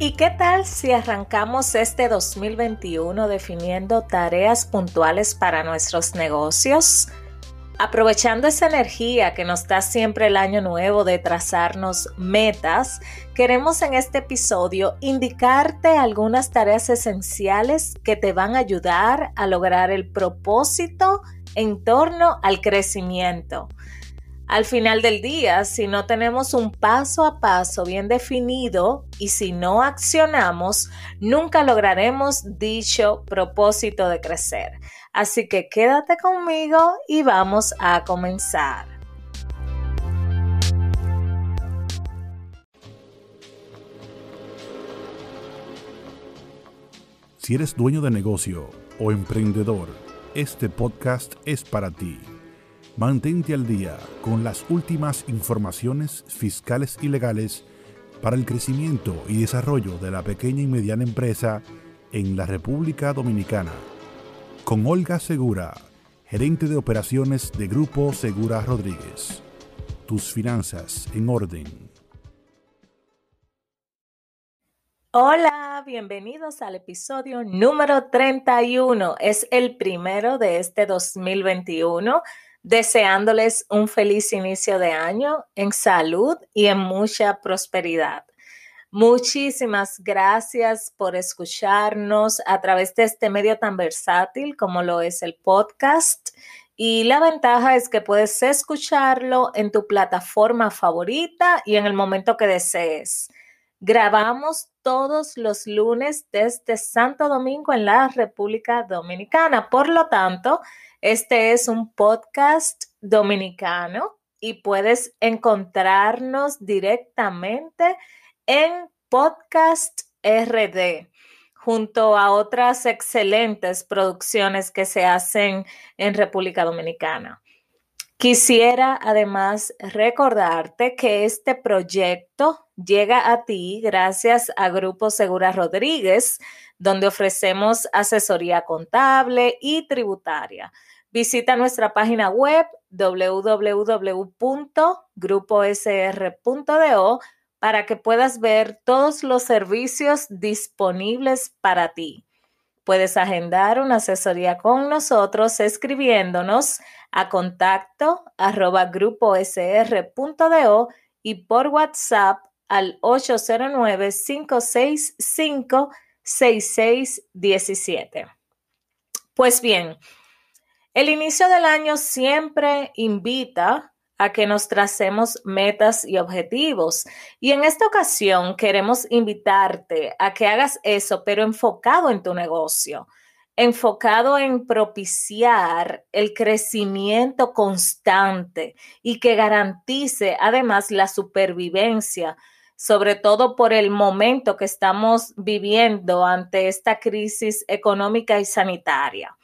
¿Y qué tal si arrancamos este 2021 definiendo tareas puntuales para nuestros negocios? Aprovechando esa energía que nos da siempre el año nuevo de trazarnos metas, queremos en este episodio indicarte algunas tareas esenciales que te van a ayudar a lograr el propósito en torno al crecimiento. Al final del día, si no tenemos un paso a paso bien definido y si no accionamos, nunca lograremos dicho propósito de crecer. Así que quédate conmigo y vamos a comenzar. Si eres dueño de negocio o emprendedor, este podcast es para ti. Mantente al día con las últimas informaciones fiscales y legales para el crecimiento y desarrollo de la pequeña y mediana empresa en la República Dominicana. Con Olga Segura, gerente de operaciones de Grupo Segura Rodríguez. Tus finanzas en orden. Hola, bienvenidos al episodio número 31. Es el primero de este 2021 deseándoles un feliz inicio de año en salud y en mucha prosperidad. Muchísimas gracias por escucharnos a través de este medio tan versátil como lo es el podcast. Y la ventaja es que puedes escucharlo en tu plataforma favorita y en el momento que desees. Grabamos todos los lunes desde Santo Domingo en la República Dominicana. Por lo tanto, este es un podcast dominicano y puedes encontrarnos directamente en Podcast RD junto a otras excelentes producciones que se hacen en República Dominicana. Quisiera además recordarte que este proyecto llega a ti gracias a Grupo Segura Rodríguez, donde ofrecemos asesoría contable y tributaria. Visita nuestra página web www.gruposr.do para que puedas ver todos los servicios disponibles para ti. Puedes agendar una asesoría con nosotros escribiéndonos a contacto arroba gruposr.do y por WhatsApp al 809-565-6617. Pues bien, el inicio del año siempre invita a que nos tracemos metas y objetivos. Y en esta ocasión queremos invitarte a que hagas eso, pero enfocado en tu negocio, enfocado en propiciar el crecimiento constante y que garantice además la supervivencia, sobre todo por el momento que estamos viviendo ante esta crisis económica y sanitaria.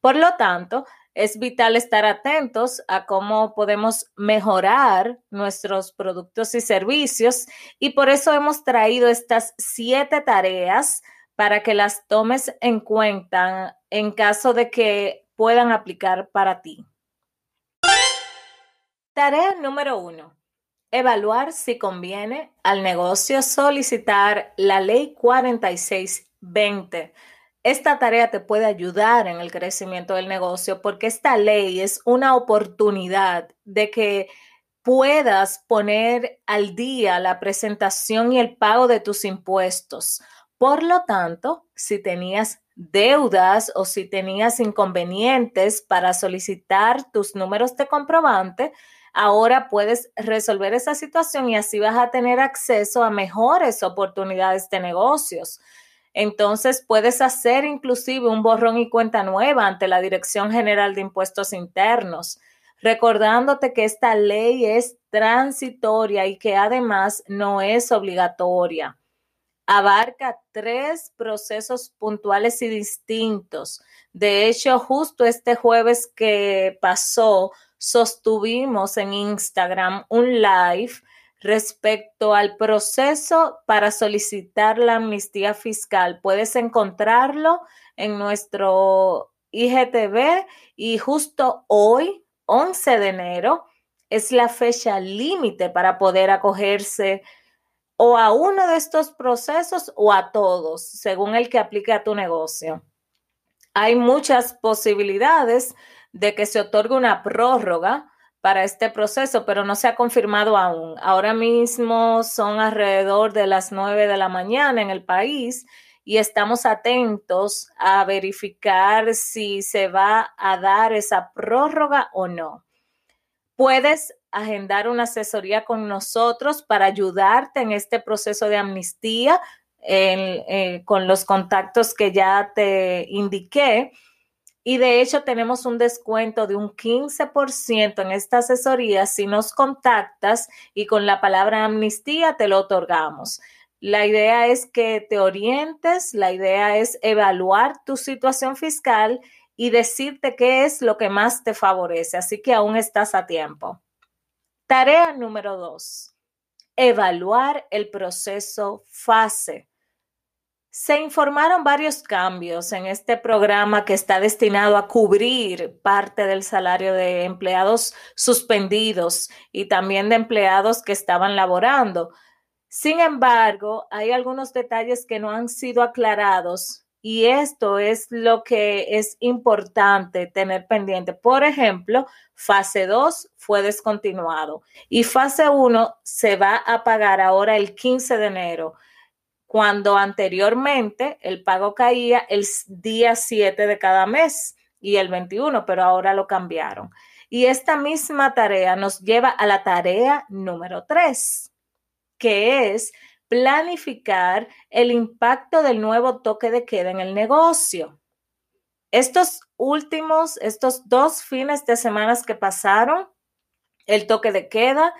Por lo tanto, es vital estar atentos a cómo podemos mejorar nuestros productos y servicios y por eso hemos traído estas siete tareas para que las tomes en cuenta en caso de que puedan aplicar para ti. Tarea número uno. Evaluar si conviene al negocio solicitar la ley 4620 esta tarea te puede ayudar en el crecimiento del negocio porque esta ley es una oportunidad de que puedas poner al día la presentación y el pago de tus impuestos. Por lo tanto, si tenías deudas o si tenías inconvenientes para solicitar tus números de comprobante, ahora puedes resolver esa situación y así vas a tener acceso a mejores oportunidades de negocios. Entonces puedes hacer inclusive un borrón y cuenta nueva ante la Dirección General de Impuestos Internos, recordándote que esta ley es transitoria y que además no es obligatoria. Abarca tres procesos puntuales y distintos. De hecho, justo este jueves que pasó, sostuvimos en Instagram un live Respecto al proceso para solicitar la amnistía fiscal, puedes encontrarlo en nuestro IGTV y justo hoy, 11 de enero, es la fecha límite para poder acogerse o a uno de estos procesos o a todos, según el que aplique a tu negocio. Hay muchas posibilidades de que se otorgue una prórroga para este proceso, pero no se ha confirmado aún. Ahora mismo son alrededor de las 9 de la mañana en el país y estamos atentos a verificar si se va a dar esa prórroga o no. Puedes agendar una asesoría con nosotros para ayudarte en este proceso de amnistía eh, con los contactos que ya te indiqué. Y de hecho tenemos un descuento de un 15% en esta asesoría si nos contactas y con la palabra amnistía te lo otorgamos. La idea es que te orientes, la idea es evaluar tu situación fiscal y decirte qué es lo que más te favorece. Así que aún estás a tiempo. Tarea número dos, evaluar el proceso fase. Se informaron varios cambios en este programa que está destinado a cubrir parte del salario de empleados suspendidos y también de empleados que estaban laborando. Sin embargo, hay algunos detalles que no han sido aclarados y esto es lo que es importante tener pendiente. Por ejemplo, fase 2 fue descontinuado y fase 1 se va a pagar ahora el 15 de enero, cuando anteriormente el pago caía el día 7 de cada mes y el 21, pero ahora lo cambiaron. Y esta misma tarea nos lleva a la tarea número 3 que es planificar el impacto del nuevo toque de queda en el negocio. Estos últimos, estos dos fines de semana que pasaron, el toque de queda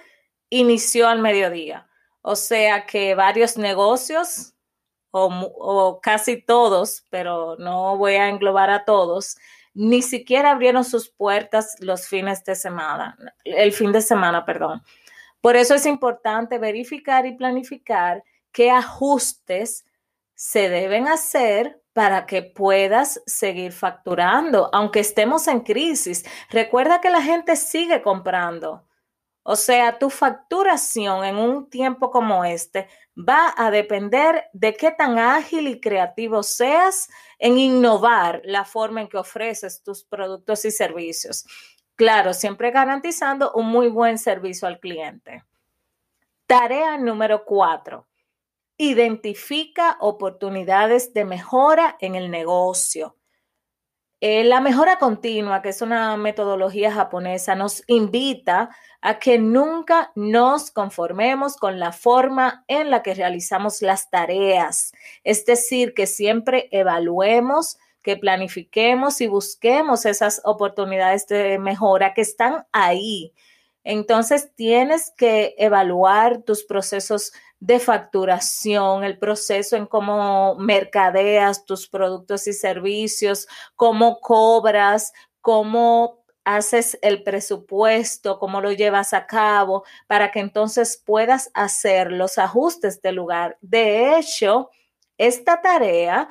inició al mediodía. O sea que varios negocios, o, casi todos, pero no voy a englobar a todos, ni siquiera abrieron sus puertas los fines de semana, el fin de semana, perdón. Por eso es importante verificar y planificar qué ajustes se deben hacer para que puedas seguir facturando, aunque estemos en crisis. Recuerda que la gente sigue comprando. O sea, tu facturación en un tiempo como este va a depender de qué tan ágil y creativo seas en innovar la forma en que ofreces tus productos y servicios. Claro, siempre garantizando un muy buen servicio al cliente. Tarea número cuatro. Identifica oportunidades de mejora en el negocio. Eh, la mejora continua, que es una metodología japonesa, nos invita a que nunca nos conformemos con la forma en la que realizamos las tareas. Es decir, que siempre evaluemos que planifiquemos y busquemos esas oportunidades de mejora que están ahí. Entonces tienes que evaluar tus procesos de facturación, el proceso en cómo mercadeas tus productos y servicios, cómo cobras, cómo haces el presupuesto, cómo lo llevas a cabo, para que entonces puedas hacer los ajustes de lugar. De hecho, esta tarea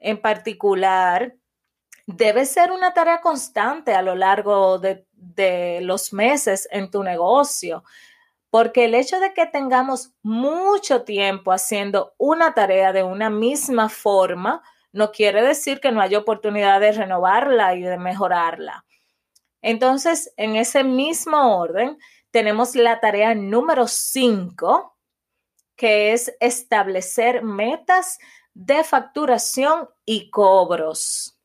en particular debe ser una tarea constante a lo largo de, los meses en tu negocio, porque el hecho de que tengamos mucho tiempo haciendo una tarea de una misma forma, no quiere decir que no haya oportunidad de renovarla y de mejorarla. Entonces, en ese mismo orden, tenemos la tarea número 5, que es establecer metas de facturación y cobros.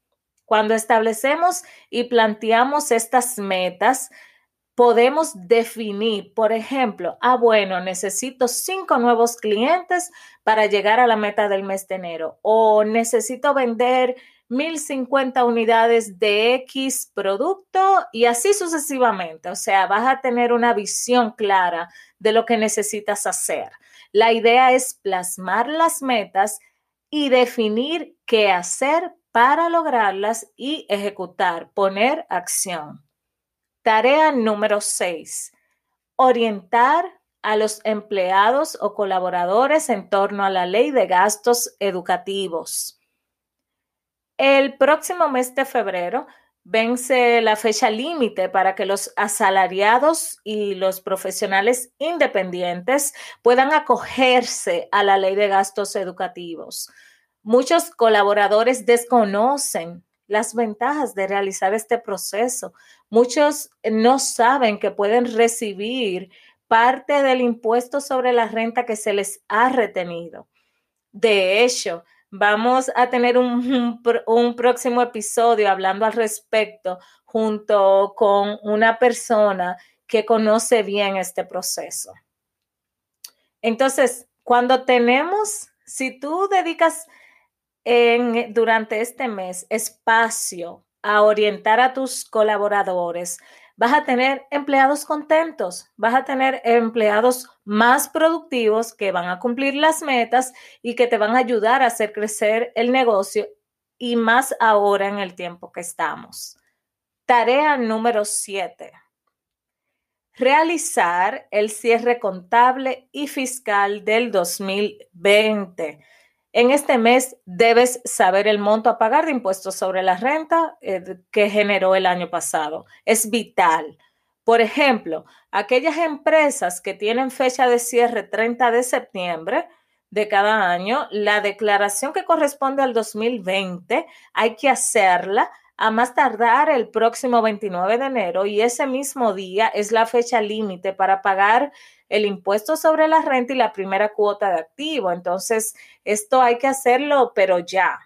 Cuando establecemos y planteamos estas metas, podemos definir, por ejemplo, ah, bueno, necesito cinco nuevos clientes para llegar a la meta del mes de enero o necesito vender 1050 unidades de X producto y así sucesivamente. O sea, vas a tener una visión clara de lo que necesitas hacer. La idea es plasmar las metas y definir qué hacer para lograrlas y ejecutar, poner acción. Tarea número 6. Orientar a los empleados o colaboradores en torno a la ley de gastos educativos. El próximo mes de febrero vence la fecha límite para que los asalariados y los profesionales independientes puedan acogerse a la ley de gastos educativos. Muchos colaboradores desconocen las ventajas de realizar este proceso. Muchos no saben que pueden recibir parte del impuesto sobre la renta que se les ha retenido. De hecho, vamos a tener un, próximo episodio hablando al respecto junto con una persona que conoce bien este proceso. Entonces, cuando tenemos, si tú dedicas durante este mes espacio a orientar a tus colaboradores, vas a tener empleados contentos, vas a tener empleados más productivos que van a cumplir las metas y que te van a ayudar a hacer crecer el negocio y más ahora en el tiempo que estamos. Tarea número 7. Realizar el cierre contable y fiscal del 2020 en este mes debes saber el monto a pagar de impuestos sobre la renta eh, que generó el año pasado. Es vital. Por ejemplo, aquellas empresas que tienen fecha de cierre 30 de septiembre de cada año, la declaración que corresponde al 2020 hay que hacerla a más tardar el próximo 29 de enero y ese mismo día es la fecha límite para pagar el impuesto sobre la renta y la primera cuota de activo. Entonces, esto hay que hacerlo, pero ya.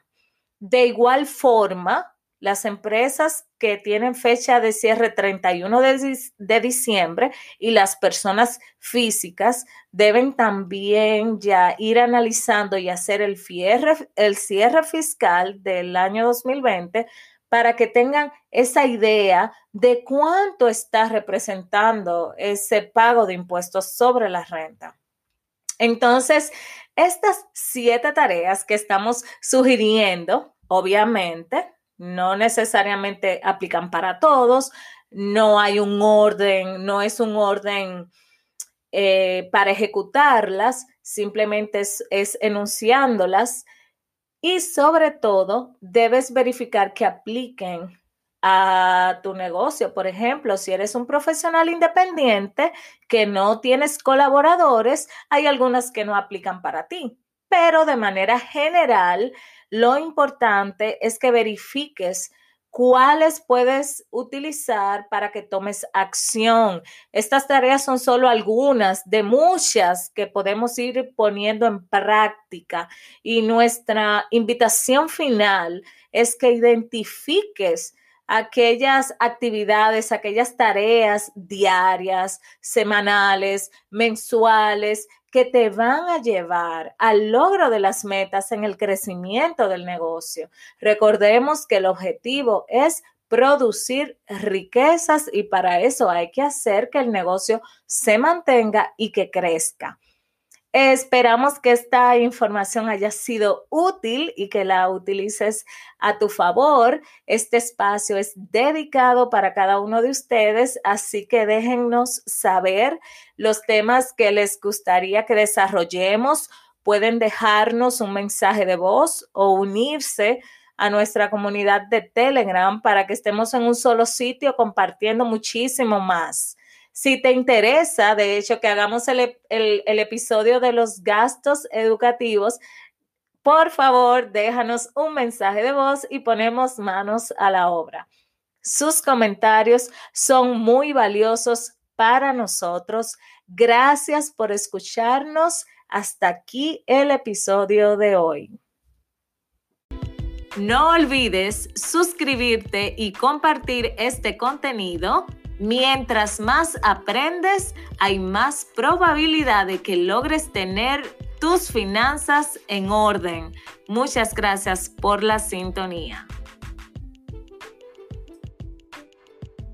De igual forma, las empresas que tienen fecha de cierre 31 de, de, diciembre y las personas físicas deben también ya ir analizando y hacer el, el cierre fiscal del año 2020 para que tengan esa idea de cuánto está representando ese pago de impuestos sobre la renta. Entonces, estas siete tareas que estamos sugiriendo, obviamente, no necesariamente aplican para todos, no hay un orden, no es un orden eh, para ejecutarlas, simplemente es, es enunciándolas y sobre todo, debes verificar que apliquen a tu negocio. Por ejemplo, si eres un profesional independiente que no tienes colaboradores, hay algunas que no aplican para ti. Pero de manera general, lo importante es que verifiques cuáles puedes utilizar para que tomes acción. Estas tareas son solo algunas de muchas que podemos ir poniendo en práctica y nuestra invitación final es que identifiques aquellas actividades, aquellas tareas diarias, semanales, mensuales que te van a llevar al logro de las metas en el crecimiento del negocio. Recordemos que el objetivo es producir riquezas y para eso hay que hacer que el negocio se mantenga y que crezca. Esperamos que esta información haya sido útil y que la utilices a tu favor. Este espacio es dedicado para cada uno de ustedes, así que déjennos saber los temas que les gustaría que desarrollemos. Pueden dejarnos un mensaje de voz o unirse a nuestra comunidad de Telegram para que estemos en un solo sitio compartiendo muchísimo más. Si te interesa, de hecho, que hagamos el, episodio de los gastos educativos, por favor, déjanos un mensaje de voz y ponemos manos a la obra. Sus comentarios son muy valiosos para nosotros. Gracias por escucharnos. Hasta aquí el episodio de hoy. No olvides suscribirte y compartir este contenido Mientras más aprendes, hay más probabilidad de que logres tener tus finanzas en orden. Muchas gracias por la sintonía.